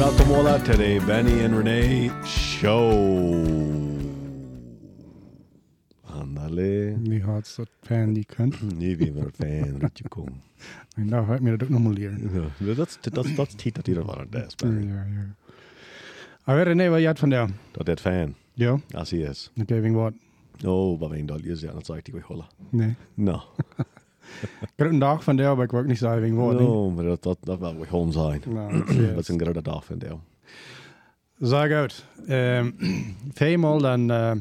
welkom alla to the Benny and Renee show. Andale. Die had zo'n fan die kunt. Nu wie we fan, daar ga ik me dat ook nog maar leren. Ja, dat is dat is dat is tijd dat ieder van het is. Ja, ja. Maar René, wat je had van daar? Dat dat fan. Ja, Als hij is. ik weet wat. Oh, wat een dat is ja, dat zei ik weer holla. Nee. No. Grote dag van daar, maar ik ook niet wegen wat. nee. No, maar dat dat dat wil we gewoon zijn. Nou, dat is een grote dag van jou. Zeg uit. Um, dan uh,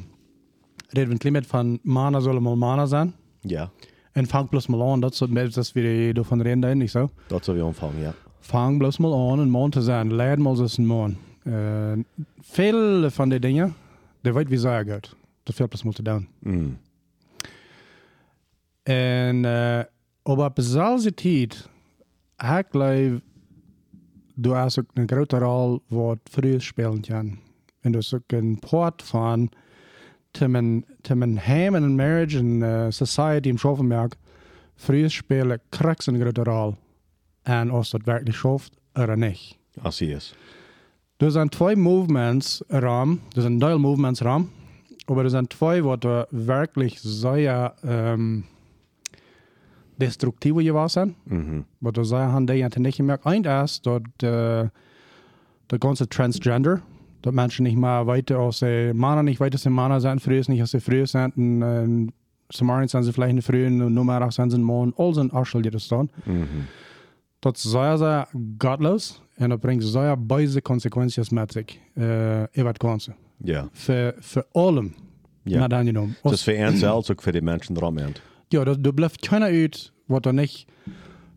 reden we klein beetje van mana zullen mal mana zijn. Ja, En vang plus mal aan, dat soort mensen, dat door van reden, niet zo. dat zou je ontvangen, ja. Vang plus mal aan en man te zijn. Leid mal is een. Uh, veel van die dingen, dat weet wie zeggen uit. Dat veel plus moeten doen. Mm. En uh, op dezelfde tijd, ik geloof, du hast ook een grote rol wat vroeger spelen kan. En dus ook een part van mijn, heim en marriage en uh, society im Schoffenberg vroeger spelen krijgt een grote rol. En als dat werkelijk schafft, er niet. Als hij is. Er zijn twee movements ram, er zijn deel movements ram, maar er zijn twee wat er wirklich sehr ähm, destructieve geworden zijn. Mhm. Wat er sehr han die niet gemerkt. Eén is dat uh, de ganze Transgender, dat mensen niet meer weten als ze mannen niet weten als ze mannen zijn, vroeger niet als ze vroeger zijn. En, en Samarien zijn ze vielleicht vroeger, en nummer zijn ze een man, al zijn Arschel die er staan. Mhm. Dat is zeer, zeer gottlos en dat brengt zeer böse consequenties met zich. Uh, in wat ganze. Ja. Voor, voor allem. Ja. Dan genomen. Dus voor ons zelfs ook voor die mensen eromheen. Ja, dat, dat blijft keiner uit wat er niet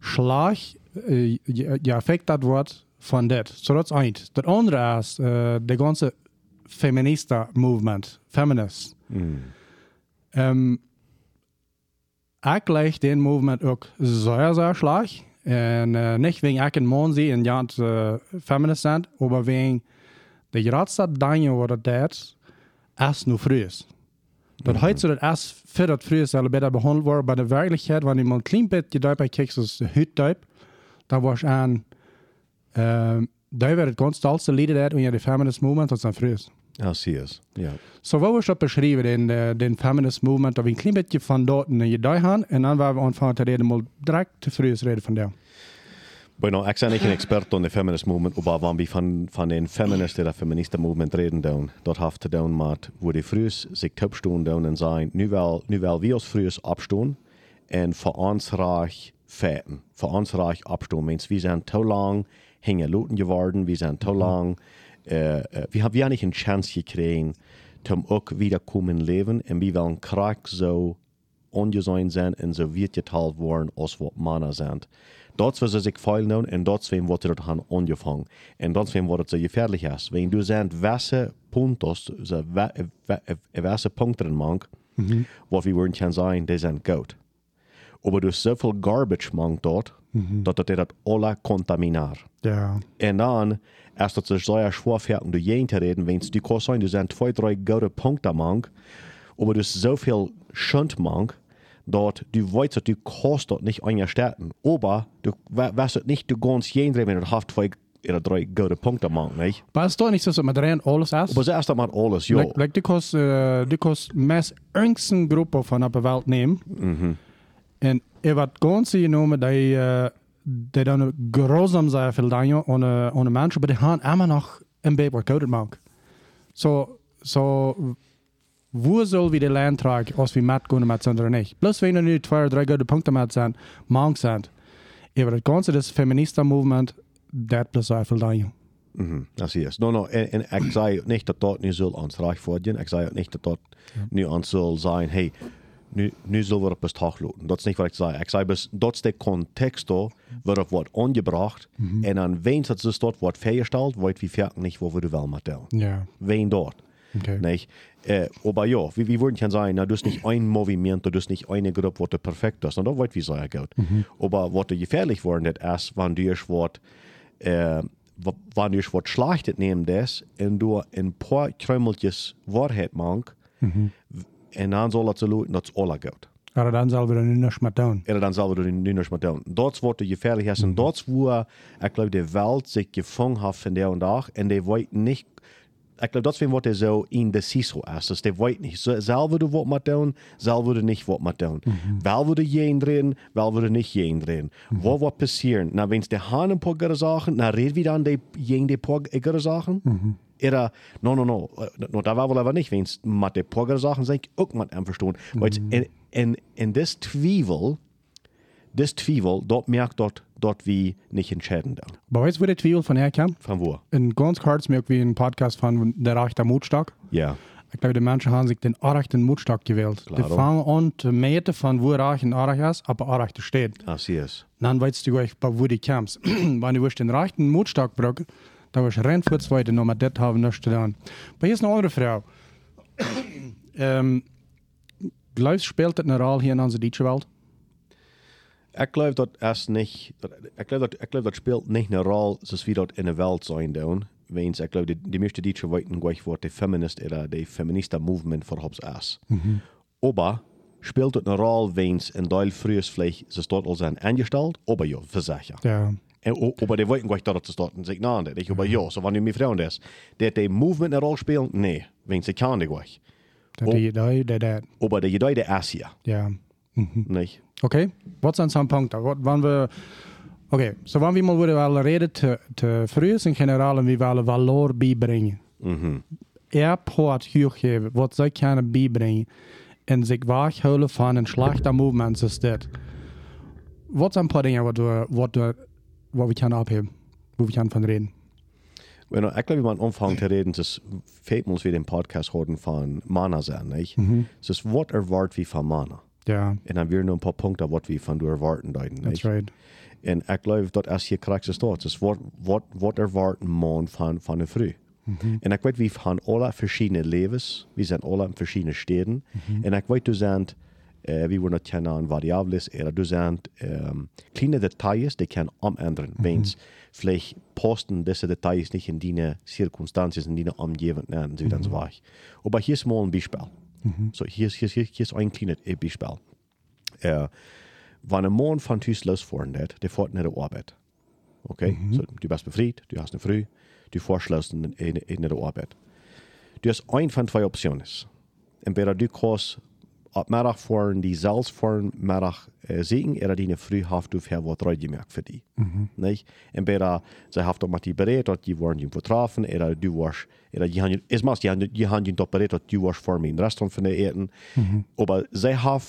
slag, uh, je, je effect dat wordt van dit. Zo dat is één. Dat andere is uh, de ganze feminista movement, feminist. Mm. Um, ik leg den movement ook zeer, zeer slag. En uh, niet wegen een man zie en ja, uh, feminist zijn, maar wegen de grootste dingen wat het deed, is nu vroeg is. Dat Mhm. heet zo dat als voor dat vroeger zal beter behandeld worden, bij de werkelijkheid, wanneer man een klein beetje daarbij kijkt, zoals de huidtype, dan was aan, um, daar werd het constant leden uit, wanneer de feminist movement, dat zijn vroeg is. Als hij is. Ja. So wat was dat beschreven, den, uh, den feminist movement, dat we een klein beetje van dort naar je daar gaan, en dan waren we aanvangen te reden, maar direct te vroeg is reden van daar. Bueno, ik ben niet een expert op de feminist movement, maar wanneer we van, van den feministen of feministen movement reden doen, dat heeft doen met hoe die vroeger zich opstaan en zijn, nu wel, nu wel wie als vroeger opstaan en voor ons reich feiten, voor ons reich opstaan. Means, we zijn te lang hingen loten geworden, we zijn te lang, uh, uh, we hebben ja niet een chance gekregen, om ook wieder komen leven en we willen graag zo ongezoin zijn en zo weergeteld worden als wat mannen zijn. Dat was zich feil doen en dat is wat er han ongevangen. En dat het zo gefährlich is. Wenn du zijn wessen puntos, so wessen punten mank, Mhm. wat we worden kan zijn, die zijn goud. Aber du zoveel garbage mank dort, Mhm. dat het dat alle contaminar. Ja. En dan, als dat zich sehr schwer fällt, um du jeden te reden, wenn du kannst sein, du sind zwei, drei gute Punkte mank, aber du zoveel Schund mank, dort du weißt, du kannst dort nicht einstellen. Aber du weißt nicht, du kannst jeden wenn du hast zwei oder drei gute Punkte mank, nicht? Toch niet zo dat met rein alles is? Aber zuerst einmal alles, ja. Like, like, du kannst, uh, du kannst meest engsten Gruppe von der Welt nehmen. Mhm. En er wordt ganze genomen die, uh, die dan grausam dingen aan, uh, aan de mensen, maar die gaan immer een beetje wat kouder maken. So, so, wo soll wir die Land tragen, als wir mitgehen mit sind oder nicht? Plus, wenn wir nu zwei oder drei gute Punkte mit sind, mank sind. Aber das ganze, das Feminista-Movement, das plus sehr viel dingen. Mhm, das ist. No, no, en, en ik zei niet dat dat nu zal ons recht worden. Ik zei ook niet dat dat nu ons zal zijn, hey, nu, nu zullen we op het tag loten. Dat is niet wat ik zei. Ik zei, bes, dat is de context waarop wordt aangebracht. En dan wens dat ze dat wordt vergesteld, weet wie verder niet wat we er wel met doen. Ja, Wen dort. okay. Nicht? Äh, aber ja, wie, wie würden kann sagen, na, du hast nicht ein Moviment, du hast nicht eine Gruppe, was perfekt ist. Und da wird wie sehr gut. Aber was gefährlich worden ist, wenn du was, äh, wenn du was schlechtet nehmen das und du ein paar Krümeltjes Wahrheit machst, und dann soll das dass es alle gut. Aber dann soll wir nicht mehr tun. er dan zal we er nu nog maar doen. Dat wordt de gefährlich is. En dat is waar, ik geloof, de wereld zich gevangen heeft van der en dag. En die weet niet, ik geloof, dat is wat er zo indeciso is. Dus die weet niet, we er wat maar doen, we er niet wat maar doen. Wel we er jeen drehen, wel we er niet jeen drehen. Wat wordt passeren? Nou, wens de haan een paar goede zaken, nou red wie dan die die paar zaken? Era, no, no, no, eh, no, dat wel aber nicht, wens met die paar goede zaken zijn ik ook met hem verstaan. Maar het- en, en, en des twijfel, das Twiebel, dort merkt dort, dort wie nicht entscheiden da. Aber weißt du, wo der Twiebel von herkam? Von wo? In ganz kurz merkt wie ein Podcast von der rechte Mutstock. Ja. Ich glaube, die Menschen haben sich den rechten Mutstock gewählt. Die Klaro. fangen an zu meten von wo reich ein Arach ist, aber Arach steht. Así es. Dann weißt du bei wo du kommst. Wenn du den rechten Mutstock brauchst, dann wirst du rennen für zweite Nummer, das haben wir nicht getan. Aber hier ist eine andere Frau. ähm, glaubst du, spielt das eine Rolle hier in unserer deutschen Welt? Ik geloof dat es nicht, dat, ik geloof dat, ik geloof dat speelt nicht eine Rolle, zoals dat in der Welt sein doen. Wens, ik geloof, die, die meeste Deutsche weten gleich, wat de feminist oder de feminista movement voorop is. Aber spielt het eine Rolle, wens een deel früher vielleicht ze dort al zijn angestellt, aber ja, versicher. Ja. En, o- aber die weten gleich, dort een Signal ist. Ich aber ja, so wenn du mir Frauen ist, der die movement eine Rolle spielt, nee, wens, sie kann die gleich. Dat Oh. die, die, Aber der Gedei der ist hier, ja. Nicht? Oké, wat zijn zo'n punten? Wat, wanneer we, oké, zo wanneer we mal willen wel reden te, te vroeg in generaal en we willen valor bijbrengen. Mhm. Er poort geven wat zij kunnen bijbrengen en zich weghouden van een slechte movement zoals dit. Wat zijn een paar wat we, wat we kunnen opheffen, waar we kunnen van reden? Wenn ich glaube, wenn man anfängt zu reden, das fehlt uns wie den Podcast hören von Mana sein, nicht? Es ist, was erwartet wie von Mana? Ja, Und dann wir nur ein paar Punkte, was wir von du erwarten deuten, that's right. Und ich glaube, dat is hier krijgt ist, was, was, was erwarten man von, von der Früh? Und ich weiß, wir haben alle verschiedene Lebens, wir sind alle in verschiedenen Städten. Und ich weiß, du sind, äh, wie wir noch kennen, Variables, oder du sind ähm, kleine Details, die können umändern. Wenn es vielleicht posten diese Details nicht in deine Zirkunstanzen, in deine Umgebung, und so, dann so weiter. Aber hier ist mal ein Beispiel. So, hier ist, hier, ist, hier ist ein kleines Beispiel. Äh, wenn ein Mann von Hus losfahren wird, der fährt nicht zur Arbeit. Okay? So, du bist befreit, du hast eine Früh, du fährst in, in, in der Arbeit. Du hast ein von zwei Optionen. Entweder du kannst Mittag fahren, die selbst fahren, Mittag äh, sehen, oder die früh haft du für was gemerkt für die. Nicht? Entweder sie haft mit die berät, dass die waren die vertrafen, oder du warst, oder die haben, es macht, die haben, die haben die berät, dass du warst vor mir in Restaurant von der Eten. Aber sie haben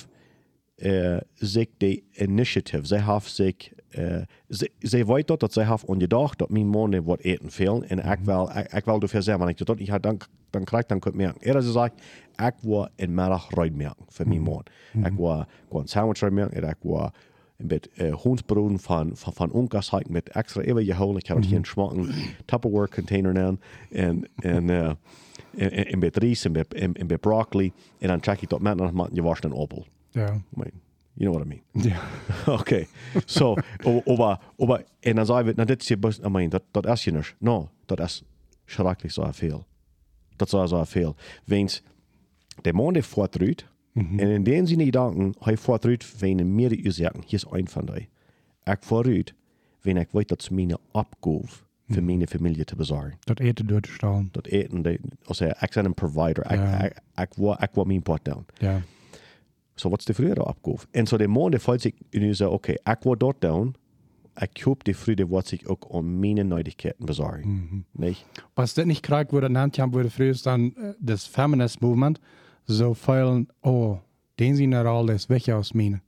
äh, sich die Initiative, sie haben sich, äh, sie, sie weet dat, dat zij heeft ongedacht dat mijn mannen wat eten veel. En ik wil, ik, ik wil dafür zeggen, wanneer ik dat niet had, dan, dan krijg ik dan kunnen merken. Eerder ze zegt, ik wil een middag ruim merken voor mijn man. Ik wil een sandwich ruim merken, en ik wil een beetje uh, hondsbroden van, van, van onkas haken met extra gehouden. Ik heb het hier een schmakken Tupperware container aan. En, en, uh, en, en, en met rijst en met, en, en met broccoli. En dan check ik dat met nog je was een appel. Ja. I mean, you know what I mean. Ja. Okay. So, o- aber, aber, en dan zei we, nou dit is je best, I mean, dat, dat is je niet. No, dat is schrikkelijk zo veel. Dat is zo veel. Weens, de man die voortruit, en in den zin gedanken, hij voortruit, ween meer die zeggen, hier is een van die. Ik vooruit, wen ik weet dat ze mijn opgave voor mijn familie te bezorgen. Dat eten door te staan. Dat eten, de, als ik ben een provider, ik, Ja. ik, ik, ik doen. Så wat is de vrede opgave? En zo de man die voelt zich nu zo, oké, ik wil dat doen. Ik hoop de vrede wat zich ook om mijn nodigheden bezorgen. Nee? Was das nicht gekriegt wurde, nannt haben, wurde früher dann äh, das Feminist Movement so viel, oh, den all das weg aus mir.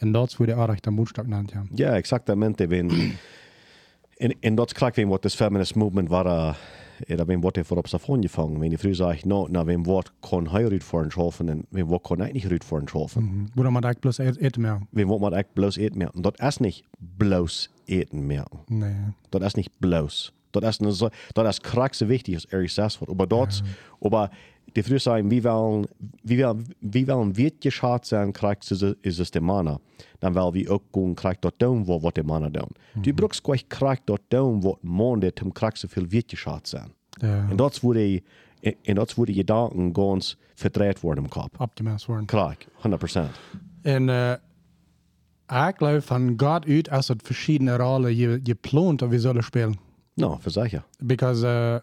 Und das wurde auch recht am Mutstock nannt haben. Ja, exactamente. Wenn, en, en dat is krijg je wat das feminist movement war, eller vem wat det för observation gefangen. Wenn die früher sagt, no, na, vem wat kan hij ut för en schaffen, en vem wat kan hij niet ut för en schaffen. Mhm. Wo man eigentlich bloß eten mehr. Vem wat man echt bloß eten merken. Dat is niet bloß eten merken. Nee. Dat is niet bloos. Dat is, een, zo- dat is krachtig so wichtig als er gezegd wordt. Maar dat, maar die vroeger zijn, wie willen, wie willen, wie willen wit geschaad zijn, krijgt is, is es de mana. Dan wil wie ook gewoon krijgt dat doen wat, wat de mana doen. Die brooks kwijt krijgt dat doen wat man dit hem krijgt zoveel wit geschaad zijn. Ja. Is waar die, en dat die gedanken ganz verdreht worden im Kopf. Abgemäßt worden. Krijg, 100%. En uh, ik geloof van God uit als het verschillende rollen je, je plant dat we zullen spelen. No, für sicher. Because, uh,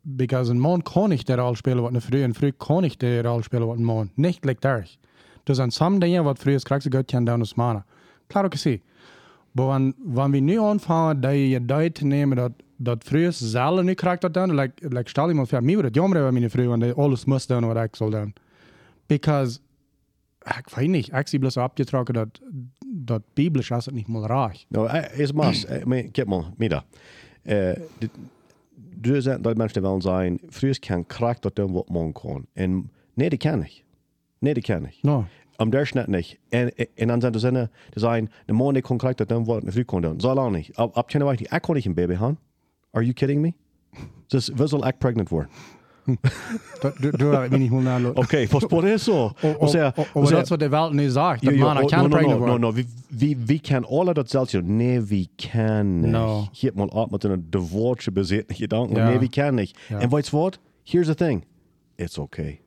because een man kan niet de rol spelen wat een vrouw, en vrouw kan niet de rol spelen wat een man. Niet gelijktijdig. Dus aan some dingen wat is krijgt, goed kan doen als mannen. Klaar ook zie. Maar wanneer we nu aanvangen dat je duid te nemen dat, dat vrouw zelf nu krijgt dat doen, like, like stel iemand voor mij wordt het jammer dat mijn vrouw, want die alles moest doen wat ik zal doen. Because, ik weet niet, ik zie bloos opgetrokken dat, dat biblisch is het niet meer raar. No, eh, is eh, men, kijk mal, mida. Eh, dit- du zijn dat mensen wel zijn, früher kan kracht dat doen wat man kan. En nee, dat kan niet. Nee, dat kan niet. No. Am der net nicht. En, en dan zijn de zinnen, de zijn, de man die kracht dat doen wat een vrouw doen. Zal al niet. Ab, ab kennen wij niet. Ik kan niet een baby gaan. Are you kidding me? Dus we zullen echt pregnant worden. Du weet niet hoe naar Oké, was por eso. O sea, o och sea, that's what de Welt nu sagt, att man kan no, no, pregnant no, no, no, vi, vi, vi kan alla dat zelfs göra. Nej, vi kan nicht. No. Hier mal ab mit einer devotsche besätten Gedanken. Nee, vi kan nicht. En weißt du wat? Here's the thing. It's okay.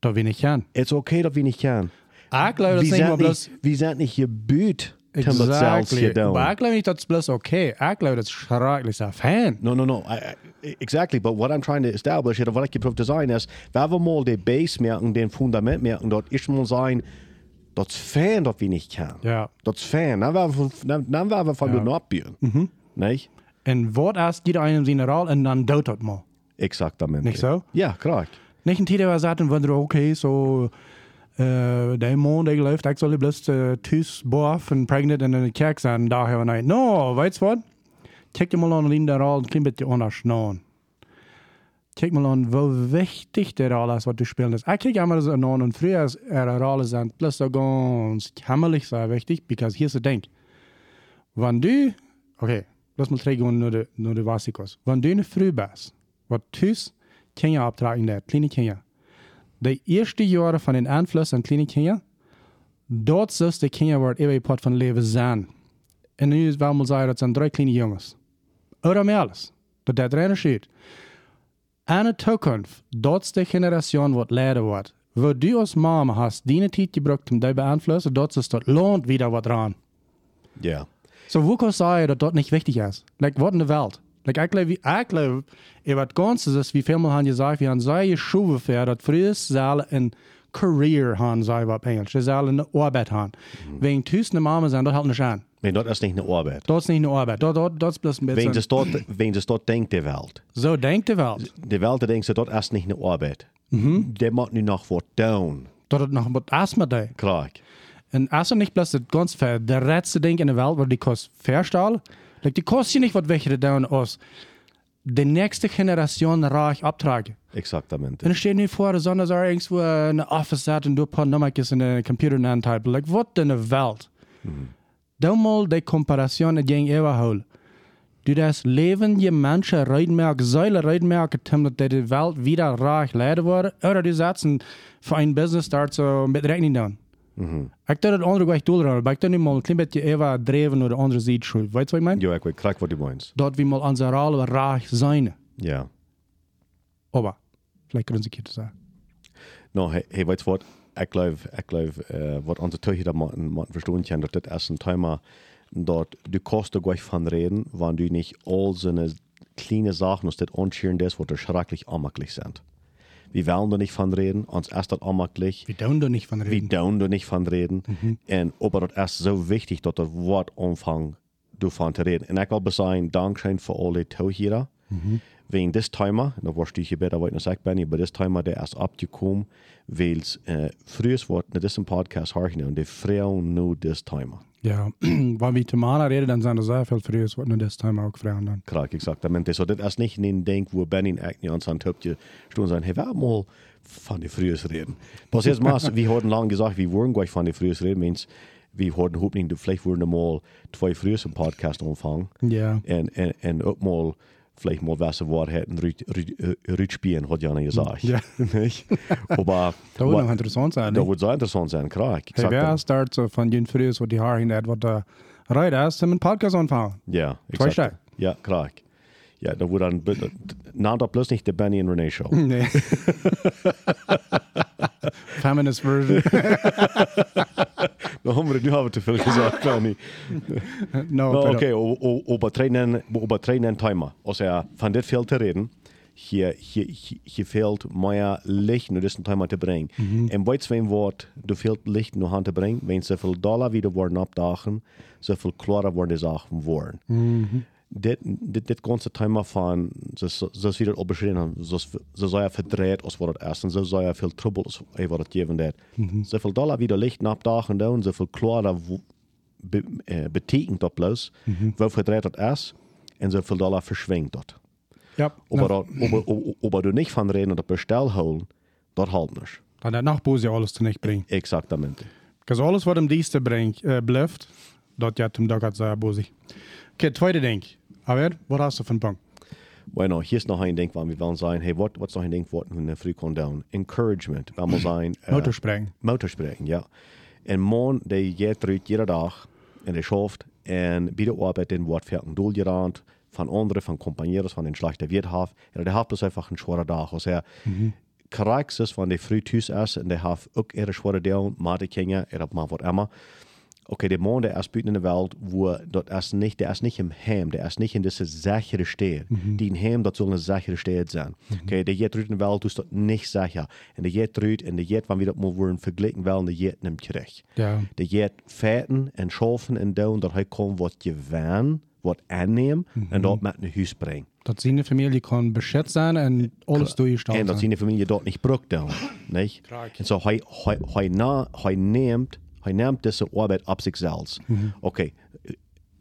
Da wenig Jahren. Ist okay, da wenig Jahren. Auch glaube ich, das nicht bloß. Wir sind nicht gebüht. Exactly. Aber ich glaube nicht, das ist bloß okay. Ich glaube, das ist schrecklich ein Fan. No, no, no. I, I, exactly. But what I'm trying to establish, oder was ich geprüft sein ist, wenn wir mal die Base merken, den Fundament merken, dort ist mal sein, das Fan, das wir nicht kennen. Ja. Das Fan. Dann werden wir von ja. den abbieten. Mhm. Nicht? Und Wort erst geht einem seine Rolle und dann dauert mal. Exaktamente. Nicht so? Ja, korrekt. 19 zaten van wenn du, okay, zo. So, uh, der maand die leeft actually best uh, äh, thuis boven en pregnant en in de kerk zijn. Daar hebben wij, no, weißt du was? Check je mal an, in der al een klein beetje anders naar. Mal an, wo wichtig der al ist, was du spelen is. Ik kijk immer so an und früher ist er eine Rolle an, plus so ganz kämmerlich sehr wichtig, because hier ist der thing. Wenn du, okay, lass mal trägen nur die, nur die Vasikos. Wenn du in der Früh bist, was tust Kinder abtragen der, kleine Kinder. Die ersten Jahre von den Einfluss an kleine Kinder, dort sollst die Kinder wird ewig Part von Leben sein. Und nu is wel mal sagen, dat zijn drei kleine jongens. Oder mehr alles. Dat dat reine steht. Eine Zukunft, dort die Generation wird leiden wird. Wo du als Mama hast, deine Zeit gebraucht, um dich beeinflussen, dort ist dort lohnt wieder was dran. Ja. So, wo kann ich sagen, dass das nicht wichtig ist? Like, was in der Welt? Like, ich glaube, ich glaube, was ganz ist, wie mal haben gesagt, wir haben solche Schuhe für, dass früher sollen ein Career haben, sagen wir auf Englisch. Sie sollen eine Arbeit haben. Wegen Tüßen Mama sein, das halt nicht an. Nee, dat is niet een arbeid. Das ist nicht eine Arbeit. Das, das, das ist bloß ein Wen bisschen. ze dort, wen ze dort denkt, de Welt. So denkt die Welt. De Welt die denkt, ze, dat is niet een arbeid. Der macht nu nog wat doen. Das ist noch was erstmal da. Klar. Und also nicht bloß das ganz fair, der letzte Ding in der Welt, wo die kost verstehen. Like, die kostet ja nicht was welche da aus. Die nächste Generation reich abtragen. Exactamente. En dan steht nu voor, zonder er irgendwo een office zat en doe een paar nummertjes in de computer aantypen. Like, wat in de wereld? Dan mal die comparatie ging overhouden. Du das Leben je Menschen Reitmerk, Säule Reitmerk, damit die Welt wieder reich leiden worden, oder du setzen für ein Business dort so mit Rechnung down. Mhm. Ik dacht het andere weg doel maar ik dacht nu mal klein beetje even dreven naar de andere zijde schuld. Weet je wat meen? Jo, ik weet krak wat du meinst. Dat we mal onze rol reich zijn. Ja. Aber, vielleicht können Sie het sagen. No, hey, hey weißt du was? Ich glaube, ich glaube, äh, was unsere Töchter da machen, machen verstehen können, dass das ein Thema, dort du kannst da gleich von reden, wenn du nicht all so eine kleine Sachen aus das anschieren, das, was schrecklich anmachlich sind. Wir wollen da nicht von reden, uns ist das anmachlich. Wir tun da nicht von Wir reden. down da nicht von reden. Und aber das ist so wichtig, dass das Wort anfangen, davon zu reden. Und ich will sagen, Dankeschön für alle Tauchierer. Wegen des Thema, da warst du hier besser, weil ich bin, aber das Thema, der ist abgekommen, weil es äh, früher Wort in diesem Podcast hören und die Frauen nur das Thema. Ja, wenn wir zu Mana reden, dann sind das sehr viel früher, was nur das Thema auch Frauen dann. Klar, exaktamente. So, das ist nicht ein Ding, wo Benny eigentlich uns an Töpfchen stehen und sagen, hey, wer mal von den Frühs reden. Was jetzt mal, wir hatten lange gesagt, wir wollen gleich von den Frühs reden, means, wir hatten hoffentlich, vielleicht würden wir mal zwei Frühs im Podcast anfangen. Ja. Und auch mal, vielleicht mal was Wort hätten, Rütspielen, hat Jana gesagt. Ja. Nicht? Aber, Das würde interessant sein. das wird sehr interessant sein, klar. Hey, Exakt. wer start so von den früher, wo die Haare hin hat, was da reit ist, zum Podcast anfangen. Ja, Zwei exakt. Ja, klar. Ja, da wurde dann, nahm doch bloß nicht der Benny und Renee Show. Nee. Feminist version. Nu haben wir, nu haben wir te veel gezegd, Benny. no, Nou, pero- Oké, o- o- over trainen, over trainen timer. Als er van dit veel te reden, hier, hier, hier, hier fehlt meer licht naar deze timer te brengen. En bij twee woord, er fehlt licht naar hand te brengen, wenn zoveel dollar wieder worden opdagen, zoveel klarer worden de zaken worden. Dit, zoals we dat al beschreven hebben, zoals zo zou je verdreht als wat het is, en zo zou je veel trouble als wat het geven dat. Zoveel dollar wieder licht opdagen doen, zoveel klarer wo- be, eh, betekent dat plus, wel verdreht dat is, en zoveel dollar verschwingt dat. ja, aber du nicht van reden dat bestel holen, dat halt nicht. dan dat nog boos je alles te nicht brengt. Exactamente. Dus alles wat hem diensten brengt, uh, blijft, dat je hem dat gaat zeggen, boos. Oké, tweede ding. Aber, wat hast du van punt? Bueno, hier ist noch ein Ding, waar we willen zijn, hey, wat, wat is nog een ding wat we früh kon doen? Encouragement, waar we zijn. eh, Motorspringen. Motorspringen, ja. En man, die geht eruit jede dag en die schafft en bij de arbeid in wordt veel doel gerand van anderen, van compañeros, van een slechte weerhaaf. En die heeft dus einfach een zware dag. Dus er krijgt is van die früh thuis is en die heeft ook ihre dag, maar die kinderen, er maar wat immer. Okay, der Mann, der ist in der Welt, wo dort ist nicht, der ist nicht im Heim, der ist nicht in dieser sichere Stadt. Die in Heim, das soll eine sichere Stadt sein. Okay, der geht in der Welt, du ist dort nicht sicher. Und der geht drüt, und der geht, wenn wir das mal wollen vergleichen wollen, der geht nicht zurecht. Ja. Der geht fäten und schaffen und down, dat hij kan wat gewaan, wat aannemen, en dat met naar huis brengen. Dat zijn familie kan beschützt sein und alles En durchgestanden dat sein. zijn Familie dort nicht down. Nicht? Und so, hij, hij, hij, na, hij neemt, hij neemt deze arbeid op zichzelf. Okay,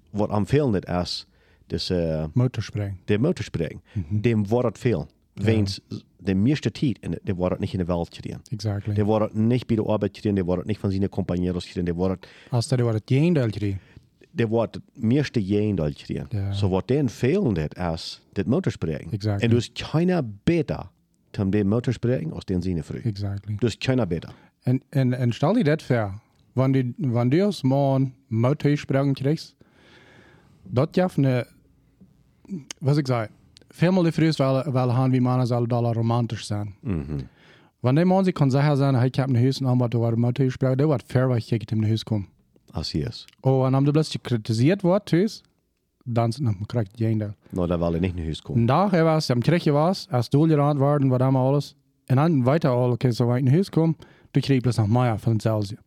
wat am fehlen is, deze, Motorspringen. de motorspring, dem wordt het veel. Weens de meeste tijd, en der wordt het niet in de wereld gedaan. Exactly. Der wordt het niet bij de arbeid gedaan, der wordt het niet van zijn compañeros gedaan, der wordt het Als dat wat het jeendeel kreeg. det var det meeste jendal gedaan. Ja. Så wat den fehlen det is dit motorspringen. Exactly. En dus keiner beter om den motorspringen als den zine früh. Exactly. Dus keiner beter. En, en, en stel je dat voor. Du, wanneer du als man motorspringen krijgt, dat je een, was zei, veel de vroeg wel, wel gaan wie mannen zal dollar romantisch zijn. Mhm. Wanneer man zich kan zeggen zijn, ik heb een huis en wat door motorspringen, dat wordt ver wat ik in huis kom. Als hier is. Oh, en om de plötzlich kritisiert wordt, thuis, dan is het nog krijgt jeendeel. Nou, daar wil ik niet naar huis komen. En daar hij was, am kreeg je was, als doel gerand worden, wat allemaal alles. En dan weiter al, okay, so weit in huis kom, du kriegst bloß noch mehr von Celsius.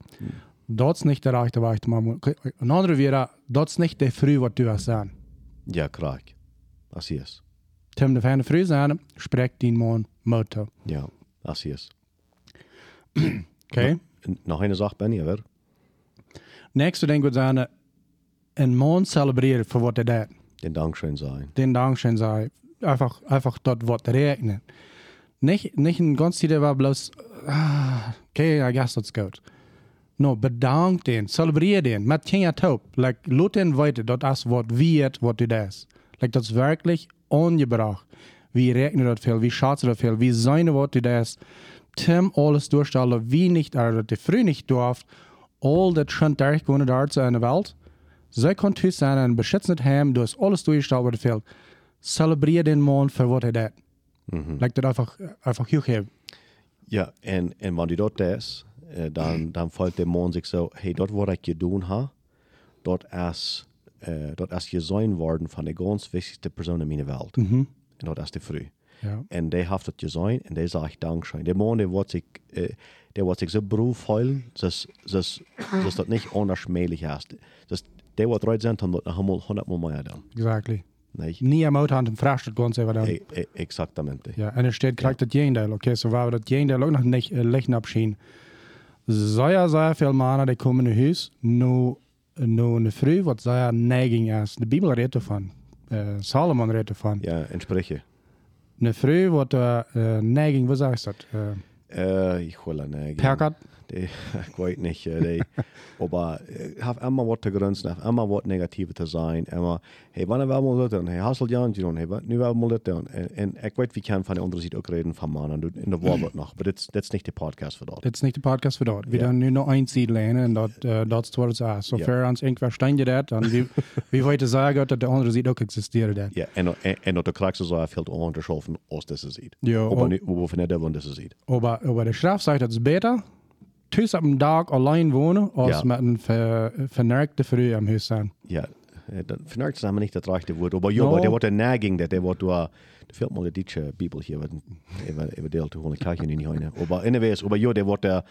Dat is niet de rechte weg te maken. Een andere weer, dat is niet de früh wat du hast zijn. Ja. Als hier is. Tim de fijne früh zijn, spreekt die man motor. Ja, als hier is. Oké? En Nog een zaak ben je weer. Nächste ding wordt zijn, een man celebreren voor wat hij deed. Den Dankeschön sein. Den Dankeschön sei, einfach, einfach dort wat regnen. Nicht, nicht ein ganz Zeit war bloß, ah, okay, I guess that's good. No, bedank den, celebrier den, met geen taub. Like, laat den weten dat als wat wird, wat du das. Like, dat is wirklich ongebracht. Wie regnet dat veel, wie schaut dat veel, wie seine wat du das. Tim alles durchstellen, wie nicht, dat de früh nicht durft, all dat schon durchgewonnen dort in der Welt. Zij kon thuis zijn en beschützen het hem, dus alles durchstellen wat fehlt. Celebrier den man voor wat hij deed. Like dat einfach, einfach geven. Ja, en, en wanneer dat is, dan, dan voelt de man zich zo, hey, dat wat ik gedaan heb, dat is, eh, dat is gezien worden van de ganz wichtigste persoon in mijn wereld. En dat is de vrouw. Ja. En die heeft het gezien en die zegt dankzij. De man die wordt zich, eh, die wordt zich zo broervol, dat dat dat niet onafschmelig is. Dus die wordt eruit zijn, dan dat helemaal honderdmaal meer dan. Exactly. Nee? Nie am Auto hand fragt het gewoon even dan. E- e- Exactamente. Ja, en er steht krijgt het jeendeel. Oké, zo waar we dat jeendeel ook nog niet uh, lichten opzien. Zeer, zeer veel mannen die komen naar huis, nu, nu een vrouw wat zeer neiging is. De Bijbel redt ervan. Uh, Salomon redt ervan. Ja, en spreche. Een vrouw wat uh, uh, neiging, wat zeg je dat? Uh, Uh, ik wil een perkert. Ich weiß nicht, äh, die, aber ich habe immer was zu grenzen, habe immer was Negatives zu sein, immer, hey, wann wir mal das tun, hey, hast du ja nicht hey, nu wir mal das tun, und, und ich weiß, wir können von der anderen Seite auch reden von Mann, und in der Wahl noch, aber das das ist nicht der Podcast für dort. Das ist nicht der Podcast für dort. Wir Ja. dann nur noch ein Ziel lernen und äh, dort ist es auch. Sofern uns irgendwer steinge das, dann wie, wie heute sagen, dass der andere sieht auch existiert. Das. Ja, en, en, en dat de kraakse zo veel onderschoven als dat ze ziet. Ja, aber niet, we hoeven net dat ze ziet. Aber, der Schrift sagt, es ist besser, tussen op een dag allein wohnen, als Ja. mit einem ver, vernerkten Früh am Haus sein. Ja, eh, vind ik samen niet het rechte woord. Maar ja, No. er wordt een neiging dat er wordt door de veel mal de Duitse Bibel hier even deel te horen krijg je niet heen. Maar anyways, maar ja, der wordt der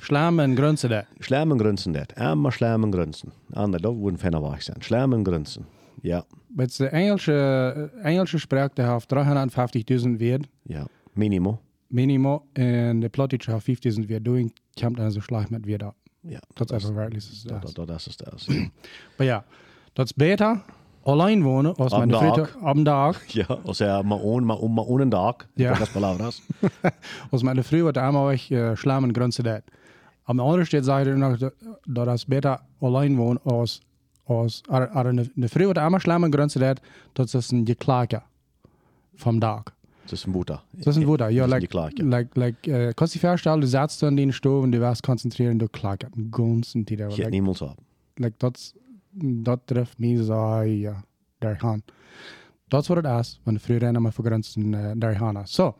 Schlammen Grenze das. Schlemmen grenzen dat. Immer schlemmen grenzen. Ander, dat worden fijner weg zijn. Schlemmen grenzen. Ja, Met de Engelse, Engelse spraak, die heeft 350.000 woorden, ja. Minimo. en de Plottische heeft 50.000 woorden. Doen komt dan zo slag met woorden. Ja, Dat is even werkelijk. zo dat, dat. dat, dat is het. Maar ja, dat is beter allein wohnen, als Am vriend op een dag. Ja, als er maar on, maar om, maar on een dag. Ja. Dat is palabras. Als een vriend wordt allemaal echt uh, schlammen Grenze dat. Aan de andere steht sagt er noch, dat dat is beter allein wohnen, als, als, aber aber eine, eine Frau, die einmal schlammen Grenze dat, dat is een geklage vom Tag. Das ist ein Butter. Das ist ein Wunder, ja. Like, die Klage. like, like, kannst du dir vorstellen, du sitzt in den Stoff und du wirst konzentrieren, du klagst den ganzen Tag. Ich hätte Like, niemals haben. like, das, das trifft mich so, ja, der Hand. Das war das, wenn du früher einmal vergrenzen, äh, der Hand. So,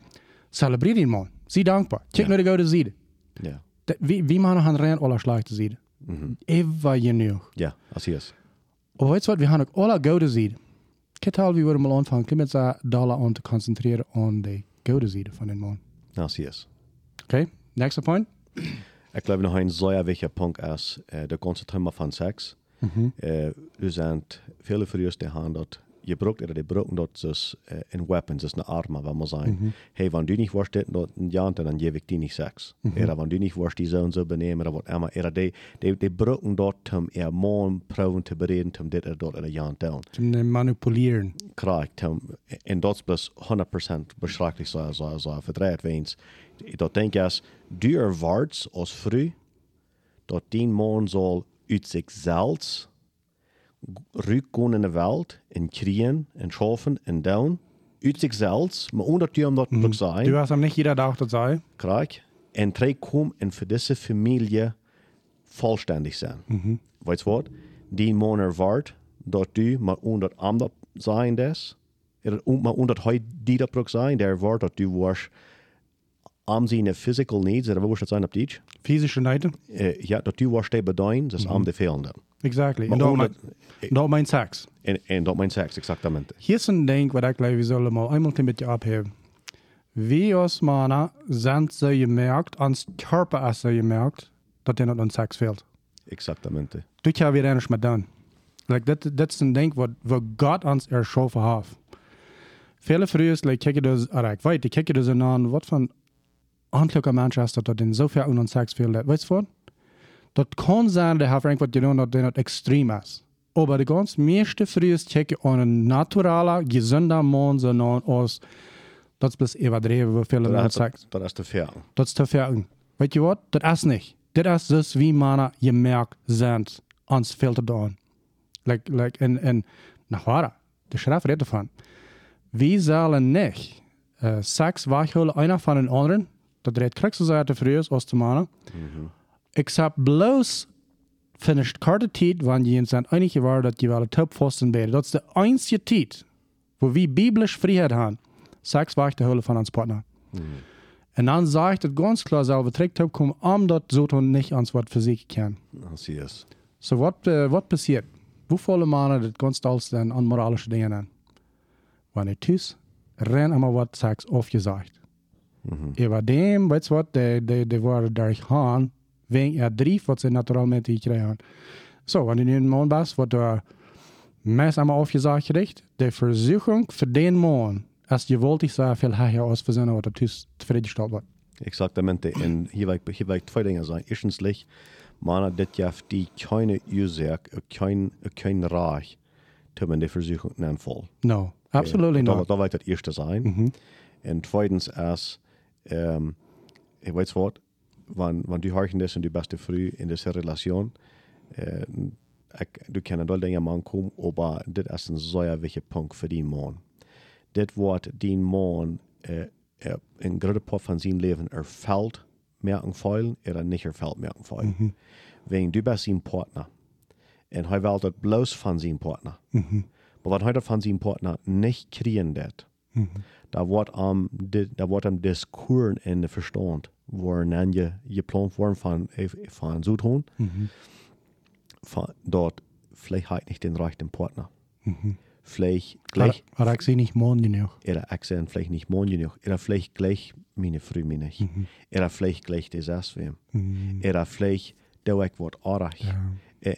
zelebrier ihn mal. Sei dankbar. Check nur die gute Seite. Ja. Wie, wie man han rein alle schlechte Seite. Mhm. Immer genug. Ja, als hier ist. Aber weißt du was, wir haben auch alle gute Seite. Ketal, wie wir mal anfangen, können wir uns da Dollar an zu konzentrieren an die gute Seite von den Mann. Als hier ist. Okay, nächster Point. Ich glaube noch ein sehr wichtiger Punkt ist, äh, der ganze Thema von Sex. Mhm. Äh, wir sind viele von uns, die haben dort gebruikt, oder die brauchen dort das, äh, ein Weapon, das ist eine Arme, wenn man sagen, hey, wenn du nicht wirst, dort ein Jahr, dann gebe ich dir nicht Sex. Oder wenn du nicht wirst, die so und so benehmen, oder was immer. Oder die, die, die brauchen dort, um ihr Mann proben zu bereden, um das oder dort oder Jahr down. Zum Manipulieren. Um, en dat is plus 100% beschrijkelijk zo, zo, zo verdreid weens. Dat denk ik als duur wordt als vrouw, dat die man zal uit zichzelf ruggaan in de wereld en kriegen en schaffen en doen. Uit zichzelf, maar onder die om dat te Du zijn, hast am nicht jeder Tag das sei. krijg. En terugkomen en voor deze familie vollständig zijn. Weet je wat? Die man ervaart dat du maar onder ander zijn des. Maar onder hij die dat ook zijn, der ervaart dat du was am zijn physical needs, er was dat zijn op die. Physische Neide. Uh, ja, dat du was te bedoelen, dat is am de fehlende. Exactly. Maar Und auch onder, mein, auch mein Sex. en, en dat mijn seks, exactamente. Hier ist ein Ding, was ich glaube, wir sollen mal einmal mit dir abheben. Wie aus Mana sind sie gemerkt, ans Körper ist sie gemerkt, dass dir noch an Sex fehlt. Exactamente. Du kannst wieder nicht mehr tun. Like, das, das ist ein Ding, was, was Gott uns erschaffen hat. Viele früher, like, kijken dus, oder ich weiß, die kijken dus an, was von aantelijke Mensch ist, dass den so viel an Sex fehlt. Weißt du was? Das kann sein, der hat irgendwas getan, dass der nicht extrem ist. Aber die ganz meiste früher kijken an einen naturalen, gesunder Mann, sondern aus, das ist bis überdreven, wie viele an Dat, Sex. dat, dat is te veel. Dat is te ver. Weet je wat? Dat is niet. Dit is dus wie mannen gemerkt zijn ans te doen. Like, like, en, en, nou waar, de schrijf redt ervan. Wie zullen niet uh, seks wegholen einer van den anderen, dat redt krijgsgezette vroeger als de mannen, except bloos finished karte tijd, wanneer je zijn einige waren dat je wel top vasten beden. Dat is de einzige tijd, wo we biblisch vrijheid hebben, seks weg te holen van ons partner. En dan zegt het ganz klar selber, trägt kommen, um dat so tun nicht ans Wort für sich kann. Als hier is. So, uh, wat passiert? Hoeveel mannen dat ganz als aan moralische dingen aan? Wanneer thuis, ren allemaal wat seks afgezegd. Über dem, weißt du was, de, de, de waren daar gaan, er drie, wat ze naturalmente gekregen So, wanneer je een man bent, wat er meest allemaal afgezegd gericht, de versuchung für den man, als je wilt ik zo veel höher als für seine, wat er thuis zufriedengestellt wordt. Exactamente. En hier ik, hier wil ik twee dingen zijn. Eerstens, mannen, dit heeft die keine Ursache, kein, kein Reich, um die Versuchung zu voll. No, absolutely Dat, not. dat wil het eerste zijn. En tweitens, als, um, je weet wat, wann, wann du horchen das und du bist früh in dieser Relation, äh, ik, du kan wel dingen man komen, maar dit is een zeer wichtige punt voor die man. Dit wordt die man äh, er, een grote part van zijn leven ervalt merken feilen, er niet ervalt merken feilen. -hmm. Wegen du bist zijn partner. En hij wil dat bloos van zijn partner. Maar wat hij dat van zijn partner niet kriegen dat, mm -hmm. da wordt am, da wordt am Diskurs in de verstand, waarin je je plan vorm van, van zo doen. Dort vielleicht nicht den rechten Partner. Mhm. Vielleicht gleich. Aber ich sehe nicht morgen genug. Oder ich sehe vielleicht nicht morgen genug. Oder vielleicht gleich meine nicht. Mhm. Oder vielleicht gleich das Essen. Mhm. Oder vielleicht der Weg wird. Ja.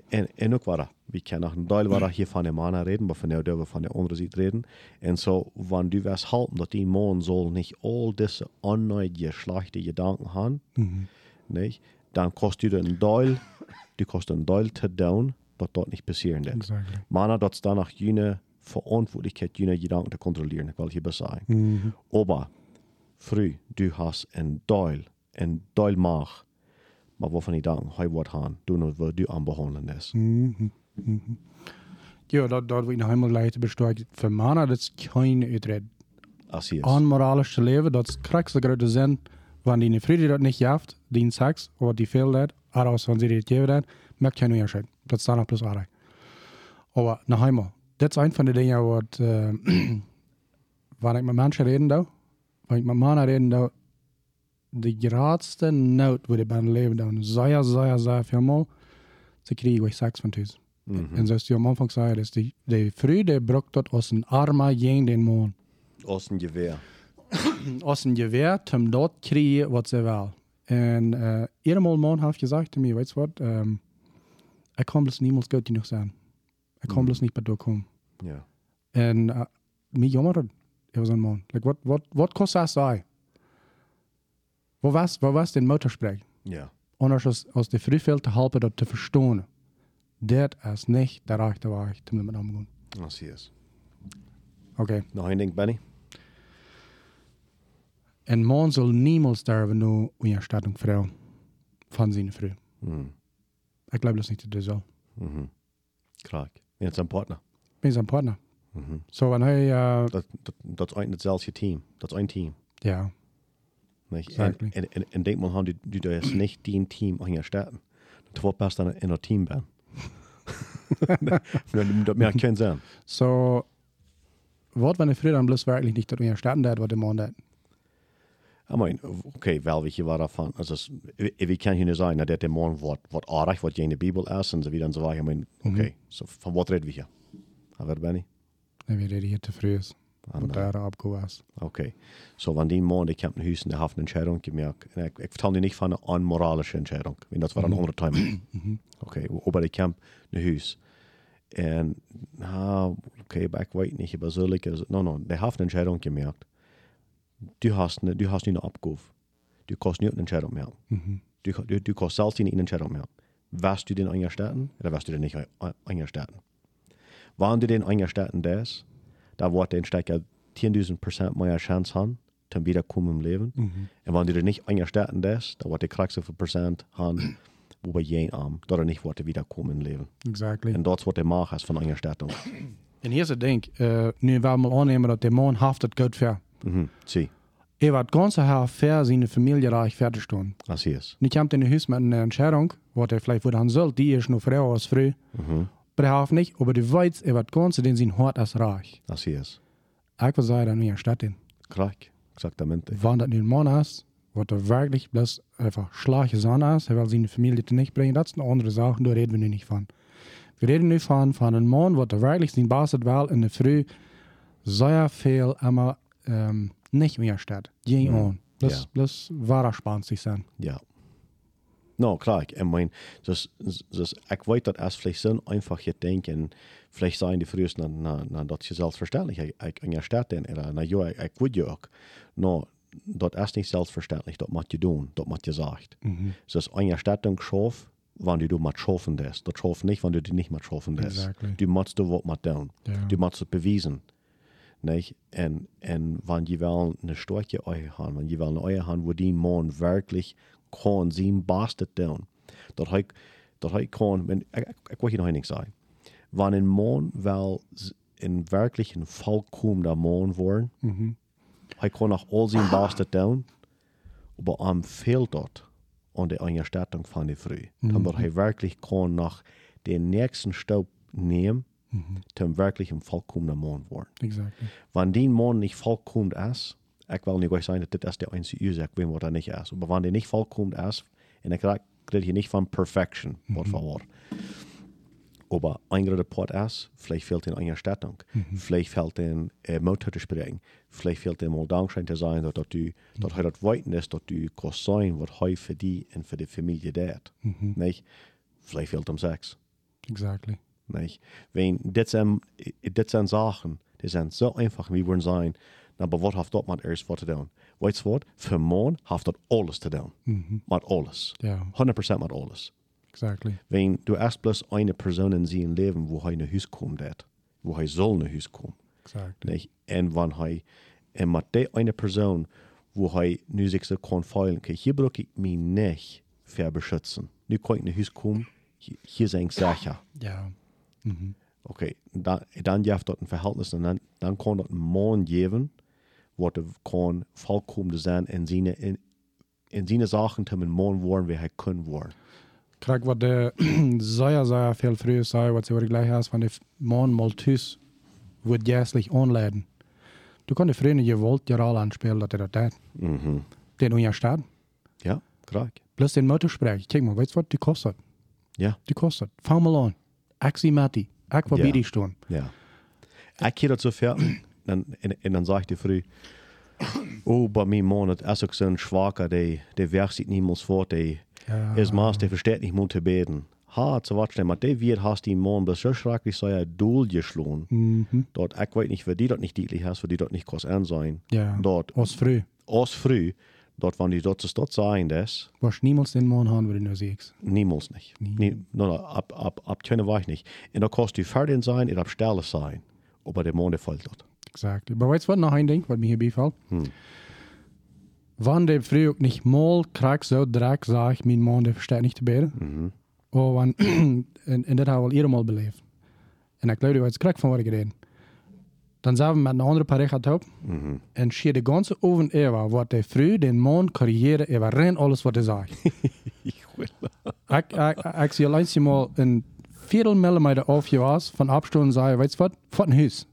En, en ook waar, we kunnen een deel waar hier van de mannen reden, maar van nu deel van de andere zijde reden. En zo, wanneer du wirst halten, dat die man soll nicht all diese unnötige, schlechte Gedanken haben, mhm. nicht? dann kostet du een deel die kosten een deel te doen dat dat niet passeren wird. Exactly. Maar dat is dan nog jene verantwoordelijkheid, jene gedanken ik wil je zeggen. Mm -hmm. Aber früh, du hast een deel, een deel mag, maar waarvan ik dan, hij wordt gaan, doen wat du is. Mm. Mm -hmm. Ja, dat, dat wil ik nog eenmaal laten bespreken. Voor mannen, dat is geen uitred. Onmoralisch te leven, dat is de grote zin, wanneer die vrienden dat niet heeft, die seks, of die leert, Aros van sie geven dat, merkt je nu ja schon. Dat staat nog plus aardig. Aber nog eenmaal, dat is een van de dingen wat, uh, waar ik met mensen reden doe, waar ik met mannen reden doe, de grootste nood waar ik ben leven doe, zeer, zeer, zeer veel mal, ze krijgen ik seks van thuis. Mm -hmm. En zoals je am Anfang zei, is die, die früh, die brukt dat als een arme gegen den man. Als een geweer. als een geweer, om dat krijgen wat ze wil. En uh, eenmaal man heeft gezegd te mij, weet je wat, um, ik kan bloos niemals goed genoeg zijn. Ik kan mm. bloos niet bij doorkomen. Ja. En uh, mij jongeren, er was een man. Like, wat, wat, wat kost dat zijn? Waar was, waar was den Motorsprech? Ja. Anders als, als de frühveld te helpen dat te verstaan. Dat is niet de rechte weg te met omgaan. Dat zie je. Oké. Okay. Nog één ding, Benny? En man soll niemals sterben nur in Erstattung Frau von seiner Frau. Mhm. Ich glaube das nicht, das soll. Mhm. Klar. Wenn es ein Partner. Wenn es ein Partner. Mhm. So, wenn hij... Uh, dat, dat, dat is een hetzelfde team. Dat is een team. Ja. Nicht? Exactly. En, en, en denk man, du, du darfst nicht dein Team an erstatten. Du wird best dann in ein Team ben. dat merkt keinen Sinn. So, wat wenn ich früher dann bloß wirklich nicht darüber erstatten hat, was der Mann hat? I mean, okay, wel weet je waar van. Also, wie kan je nu zijn dat dit morgen wat, wat aardig, wat je in de Bibel is en zo weer en zo verder. I mean, oké, okay, so, van wat reden we hier? Waar ben je? Nee, we reden hier vroeg. Wat daar abgehouden is. Oké, okay. so van die man, die komt in huis en die heeft een Entscheidung gemerkt. En ik, ik vertel nu niet van een onmoralische Entscheidung. Want dat was een andere time. Oké, aber die komt naar huis. En, ah, oké, okay, ik weet niet, aber so lekker. No, no, die heeft een Entscheidung gemerkt du hast, ne, du hast eine Abgabe. Du kannst nicht eine Entscheidung mehr. Mhm. Du, du, du kannst selbst nicht eine Entscheidung mehr. Wirst du den eingestellten oder wirst du den nicht eingestellten? Wenn du den eingestellten das, da wird der Stecker 10.000 Prozent mehr Chance haben, zum Wiederkommen im Leben. Mhm. Und wenn du den nicht eingestellten das, da wird so viel Prozent haben, wo bei jedem Arm, da er nicht wird wiederkommen im Leben. Exactly. Und das, was der macht, ist von Eingestellung. Und hier ist das Ding, uh, nu werden wir annehmen, dass der Mann haftet gut für. Mhm. Zie. Er wird ganz her fair seine Familie reich fertig tun. Así es. Nicht kommt in Haus mit einer Entscheidung, was er vielleicht wohl haben soll, die ist noch Frau als früh. Mhm. Nicht, aber du weißt, er wird ganz den sein Hort als reich. Así es. Ich würde sagen, in Stadt in. Klar, exactamente. Wenn das nicht ein Mann ist, wird er wirklich bloß einfach schlechte Sonne ist, er will seine Familie nicht bringen, das ist eine andere Sache, da reden wir nicht von. Wir reden nicht von, von einem Mann, der wirklich sein Basis will in der Früh sehr viel immer ähm, nicht mehr statt. Ging on. Das, ja. das war spannend zu sein. Ja. No, klar, ich meine, das, das, ich weiß, dass es vielleicht sind, einfach hier denken, vielleicht sein die frühest, na, na, na, das ist selbstverständlich, ich, ich, in der Stadt, oder, na, ja, ich, ich würde ja auch. No, das ist nicht selbstverständlich, das macht ihr tun, das macht ihr sagt. Mhm. Das ist eine Erstattung geschaffen, wenn du mal schaffen das. Das schaffen nicht, wenn du die nicht mal schaffen das. Exactly. Du musst du was mal tun. Ja. Du musst es beweisen. Nicht? En, en wanneer je wel een stortje oor gaan, wanneer je wel een oor gaan, wo die man wirklich kan sin bastet doen. Dat hij, dat hij men, ik, ik, ik wil je nog ding zeggen. Wanneer man wel in werkelijk een volkomen man worden, hij kan nog al zijn bastet doen, aber am fehlt dort an der Einstellung von der Früh. Dann wird er wirklich kann nach den nächsten Staub nehmen, zum wirklich ein vollkommener Mann werden. Exactly. Wenn die Mann nicht vollkommen ist, ich will nicht euch sagen, dass das der einzige Ursache ist, was er nicht ist. Aber wenn der nicht vollkommen ist, und ich rede hier nicht von Perfection, por favor. Aber ein guter Port ist, vielleicht fehlt in einer Stattung, vielleicht fehlt in äh, Motor zu sprechen, vielleicht fehlt in mal Dankschein zu sein, dass du, dass er das weiten ist, dass du kannst sein, was er für die und für die Familie tät. Nicht? Vielleicht fehlt um Sex. Exactly. Nicht? Wenn das sind, das sind Sachen, die sind so einfach, wie wir sein, aber was hat dort mit erst was zu tun? Weißt du was? Für Mann hat dort alles zu tun. Mit alles. Ja. 100% mit alles. Exactly. Wenn du erst bloß eine Person in seinem Leben, wo er nach Hause kommt, wo er soll nach Hause kommen. Exactly. Nicht? Und wenn er, und mit der eine Person, wo er nu sich so kann fühlen, okay, hier brauche ich mich nicht für beschützen. Nu kann ich nach Hause kommen, hier, ist ich sicher. Ja. Okay, dann, dann gibt dort ein Verhältnis und dann, dann kann dort ein Mann geben, wo er kann vollkommen sein in seine, in, in seine Sachen, zum ein Mann werden, wie er können werden. Kijk, wat de sehr, sehr viel früher sei, was du gleich hast, wenn der Mann mal tüß, wird jährlich anladen. Du kannst früher nicht gewollt ja alle anspielen, dass er das tät. Mhm. Den unterstaat. Ja, klar. Plus den Motorsprech. Kijk mal, weißt du was, die kostet? Ja, Die kostet. Fang mal an. Axi Matti. Ich war Ja. ja. Ich gehe dazu fertig, dann, und, dann sage ich dir früh, oh, bei mir das ist auch so ein Schwacher, der, der werkt sich niemals vor, der Ja. ist Maß, der versteht nicht, muss zu beten. Ha, zu warten, aber der wird hast die Mann, das so schrecklich sei er Duhl geschlagen. Mhm. Dort, ich weiß nicht, wer die dort nicht deutlich hast, für die dort nicht groß an sein. Ja. Dort, Aus früh. aus früh, dort, wenn die dort zu dort sein, das, Was niemals den Mann haben, ich nur siehst. niemals nicht. Nie, no, no, ab, ab, ab Tjene war ich nicht. Und da kannst du fertig sein, und ab Stelle sein. Aber der Mond, der fällt dort. Exakt. Aber weißt du was, noch ein Ding, was mir hier befällt? Wann der früh auch nicht mal krank so dreck sagt, mein Mann, der versteht nicht zu beten. Oh, wann, en, en dat hebben we al eerder beleefd. En ik glaube, wat krijg van wat ik gedaan. Dan zijn we met een andere paar gehad op. En schier de ganze oven eeuwen, wat hij vroeg den man carrière, er ren alles wat hij will. ik, zie alleen mal een viertel millimeter auf je was, van afstand en zei, weet je wat, wat een huis.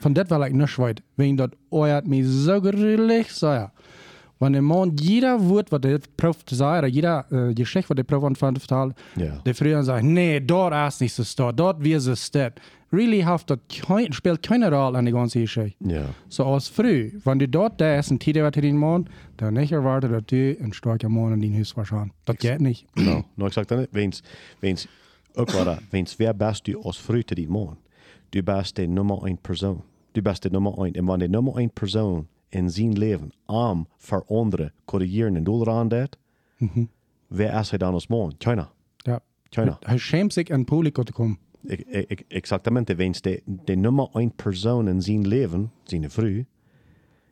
Van dat wil ik niet weten. Wegen dat ooit mij zo gruwelijk zei. Wenn der Mann jeder Wort, was der Prof sagt, oder jeder äh, Geschichte, was der Prof anfängt zu vertellen, Ja. der früher sagt, nee, dort ist nicht so dort, dort wir so steht. Really haft das kein, spielt keine Rolle an der ganzen Geschichte. Ja. So aus früh, wenn du dort da ist, ein Titel wird den Mann, dann nicht erwartet, dass du ein starker Mann in den Haus wahrscheinlich. Das geht nicht. No, no, ik zeg dan niet. Wens, wens, ook wat, wens, wer best du als fruit die man? Du best de nummer 1 persoon. Du best de nummer 1. En wanneer de nummer 1 persoon in zijn leven am veranderen, corrigeren en doel aan dat, wer is hij dan als man? China. Ja. China. Er schämt sich, an Publikum zu kommen. Ik, ik, ik, exactamente, wens de, de nummer 1 persoon in zijn leven, zijn vrouw,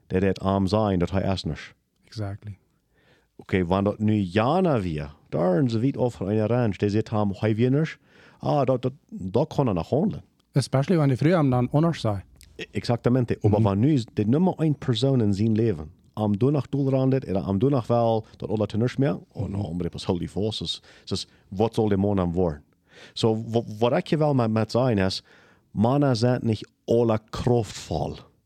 dat het am zijn dat hij is niet. Exactly. Okay, wenn dort nu Jana wir, da sind sie weit auf einer Ranch, die sagt haben, hey wir nicht, ah, da, da, da kann er noch handeln. Especially, wenn die dann anders sei. Exactamente. Aber wenn nu die Nummer 1 Person in zijn leven, am du nach doelrandet, oder am du nach wel, dat alle te niks meer, oh no, maar is heel die forces. Dus wat zal de man aan worden? So, wa- wat ik je wel met, met zijn is, mannen zijn niet alle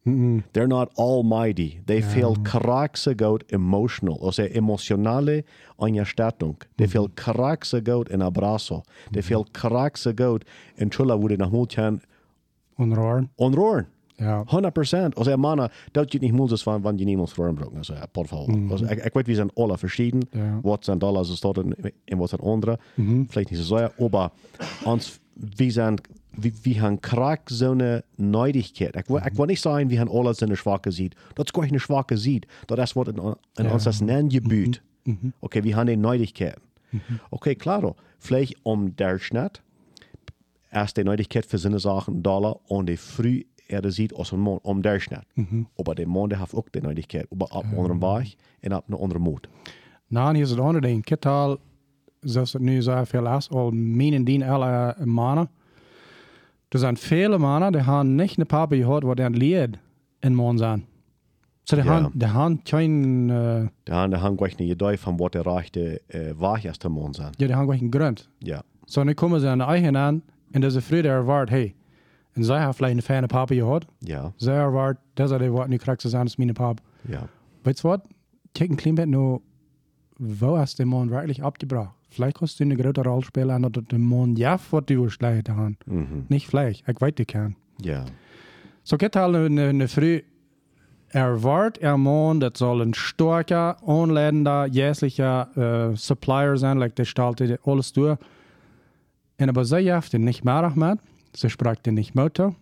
krachtvol. They're not almighty. They feel kraxe goed emotional. Also emotionale Einstellung. They feel kraxe goed in abrazo. They feel kraxe goed in chula, die nach Multian Unrohren. onroeren. Ja. 100%. Also, Mann, dat je niet moet van, van je niemand veranderen. Also, ja, por favor. Also, ik, ik weet, we zijn alle verschieden. Ja. Wat zijn dollars dat en, en wat zijn andere. Vielleicht niet zo aber ons, we zijn, we, we hebben krak zo'n Neidigkeit. Ik, wil- ik wil niet zeggen, we hebben alle zijn schwache ziet. Dat is gewoon een schwache. Dat is wat in, in ons das Nenngebiet. Okay, we hebben Neidigkeit. Okay, klaro. Vielleicht um der Schnitt erst die Neuigkeit für seine Sachen Dollar und die früh er sieht aus dem Mond um der Schnitt. Aber der Mond hat auch die Neuigkeit, aber ab einem Weg und ab anderen Mut. Nou, hier is het andere ding. Kittal, zoals het nu zo veel is, al menen die alle mannen. Er zijn vele mannen die hebben niet een papa gehad wat een leed in man zijn. So die Ja. hebben die hebben geen, uh, Det han, det han går ikke idé van wat de reichte uh, waarheidsste mån zijn. ja, die hebben geen grond. Ja. So nu komen ze aan de eigen aan en deze vrienden ervaart, hey, en zij hebben vielleicht een fijne papa gehad. Ja. Zij ervaart, dat is wat nu krijgt ze aan als mijn papa. Ja. Weißt du was? Klein beetje nou, wo hast du den Mann wirklich abgebracht? Vielleicht kannst du eine große Rolle spielen, dass der Mann ja was du schlecht haben. Mhm. Nicht vielleicht, ich weiß, du kann. Ja. So geht halt eine, eine Früh er Mann, das soll ein starker, anleitender, jährlicher äh, Supplier sein, like der stellt alles durch. Und aber sie jaft ihn nicht mehr mit, sie spricht ihn nicht Mutter,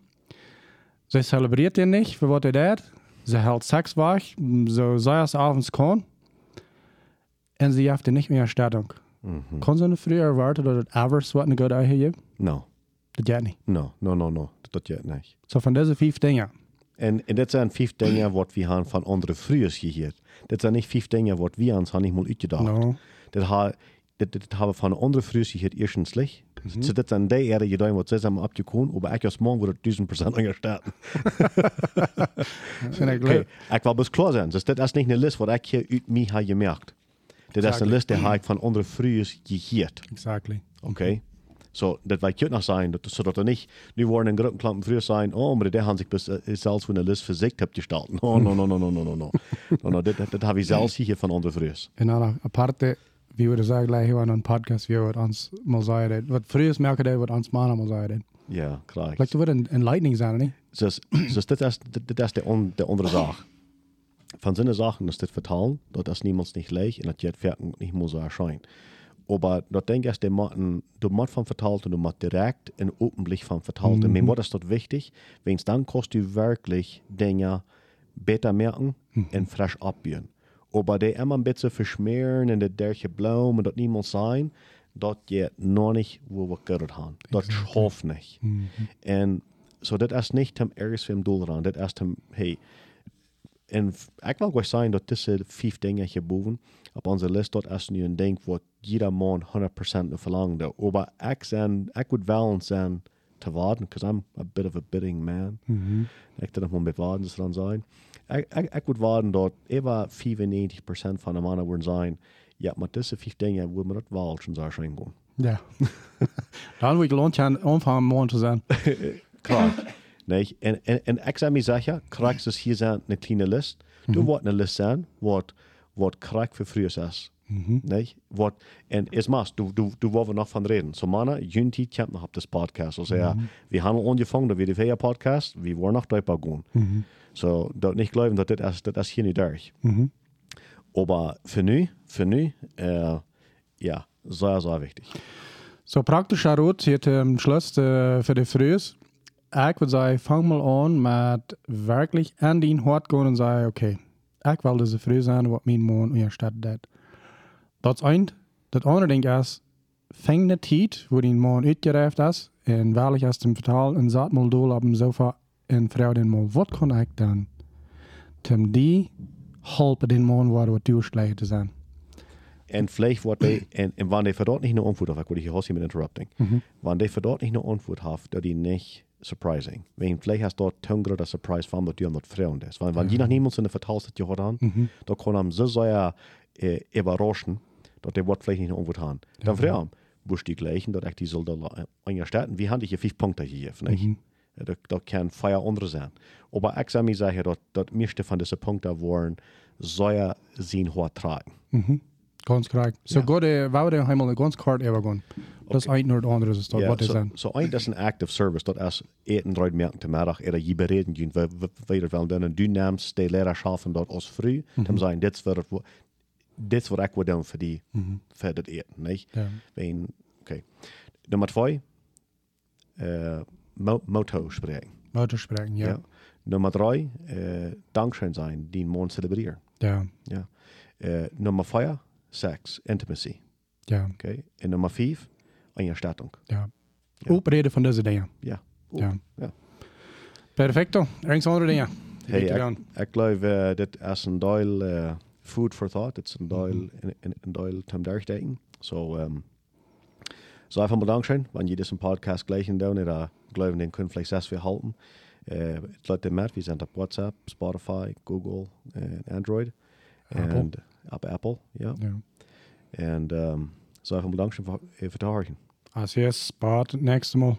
sie zelebriert ihn nicht für was er tut, sie hält Sex wach, so sei es abends kann, und sie jaft ihn nicht mehr Erstattung. Mhm. Kann so eine Früh erwarten, dass das ever so eine gute Eiche gibt? No. Das geht nicht. No, no, no, no. Dat jet niet. So von diesen fünf Dingen. En, en dit zijn vijf dingen wat we hebben van andere vroegers gehoord. Dit zijn niet vijf dingen wat we ons niet mal uitgedacht. No. Dit, ha, dit, dit hebben van andere vroegers gehoord eerstens slecht. So dit zijn die gedaan wat zij zijn opgekomen, maar ik als man wordt duizend procent angestaan. Vind ik Okay. leuk. Ik wil best klaar zijn. Dus dit is niet een list wat ik hier uit mij heb gemerkt. Dit is een Exactly. list die heb ik van andere. Exactly. Okay. So, dat wij kunnen nog zijn, dat, zodat er niet, nu worden een grote klant vroeger zijn, oh, maar der haben zich bis, uh, zelfs voor een list voor zich hebt gesteld. No, no, no, no, no, no, no, no. no, no dit, dit heb ik zelfs hier van andere vroegers. En dan nog aparte, wie würde sagen, gleich hier an einem Podcast, wie wird uns mal sagen, was früher merke der, wird uns mal sagen. Ja, klar. Vielleicht wird ein Enlightening sein, nicht? Dus, dus dit is, dit, dit is de, on, de andere zaak. Van zijn zaken is dit vertalen, dat is niemand niet leeg en dat je het werken niet moet erscheinen. Aber dat denk ik, de matten, du moet van vertalen en du moet direct en openlijk van vertalen. Mm -hmm. wat is dat wichtig? Wens dan kost du wirklich dingen beter merken en fresh abbieren. Aber die immer ein bisschen verschmieren en de derche blauw en dat niemand zijn, dat je nog niet wo we gehört haben. Dat schafft nicht. En so dat is niet hem ergens voor hem doel aan. Dat is hem, hey, en ik wil gewoon zeggen dat deze vijf dingen hierboven op onze lijst, dat is nu een ding wat jeder man 100% verlangt. Maar ik, zijn, ik would wel zijn te wachten, because I'm a bit of a bidding man. Ik denk nog met wachten dan zijn. Ik, ik, ik would wachten dat even 95% van de mannen worden zijn, ja, maar deze vijf dingen willen we dat wel zo zijn gaan. Ja. dann wird gelohnt, ja, anfangen, Mann zu sein. Klar. Nee, en, en, en ik zou me zeggen, krijg dus hier zijn een kleine list. Du wordt een list zijn wat, wat krijg voor vroeger is. Nee, wat, en is mas, du, du, du wollen nog van reden. So mannen, juntie komt nog op das podcast. Also ja, wir haben angefangen, we de vier podcast, we worden nog drüber gaan. So, dat niet geloven dat dit is, dat is hier niet durch. Aber für nu, für nu, äh, ja, sehr, sehr wichtig. So praktischer Rat hier zum Schluss äh, für die Frühs. Ich würde sagen, fang mal an mit wirklich an den Hort gehen und sagen, okay, ich will diese Früh sein, was mein Mann in der Stadt hat. Das ein. Das andere Ding ist, fang eine Zeit, wo dein Mann uitgereift ist, und wirklich aus dem Vertal und sagt mal dol auf dem Sofa und frau den mal, was kann ich dann, um die helpen den Mann, waar wat du schlecht zu sein. En vielleicht wordt die, en, en wanneer die verdort een antwoord heeft, ik wil je heel met interrupting. Wanneer die verdort niet een antwoord heeft, dat die niet surprising. Wenn vielleicht hast dort toen grote surprise je dat vreemd is. Want wanneer je nog niemand in de vertaal dat je hoort aan, dan kan hem zo zeer äh, überraschen, dat die wordt vielleicht niet een antwoord hebben. Dan vraag hem, wo die gleichen, dat ik die zullen angestarten. Wie haben die vijf punten gegeven, nicht? Dat, dat kan vier andere zijn. Maar ik zou me zeggen dat, dat meeste van deze punten worden zeer zien hoort tragen. Ganz korrekt. So Ja. ja. gode, wou de helemaal ganz kort overgaan. Dat is een naar het andere is dat Ja, wat is so, dan. so ein, das ist ein active service, das ist eten draait merken te middag, er je bereden doen, we, we, we wel doen, en du neemt de leraar schaffen dat als früh, dan zijn dit wat dit is wat ik wil doen voor die, voor dat eten, niet? Ja. Wen, oké. Nummer twee, uh, mo, motto spreken. Motor spreken, ja. Nummer drie, uh, dankschön zijn, die man celebreren. Ja, Ja. Uh, nummer vier, sex, intimacy. ja, Oké. En nummer vijf, Einstattung. ja. Ja. Opreden van deze dingen. Ja. Ja. ja. Perfecto. Ergens andere dingen. Hey, ik, ik geloof uh, dit is een deel uh, food for thought. It's ein Doyle, in, in, in Doyle Tom Derchdaten. So, um, so einfach mal Dankeschön, wenn ihr diesen Podcast gleich in da glauben, den können vielleicht selbst wir halten. Äh, Leute merkt, wir sind auf WhatsApp, Spotify, Google, and Android. Apple. And ab Apple, ja. Ja. En um, so einfach mal Dankeschön für, für die Horchen. Así es, Bart, nächstes Mal.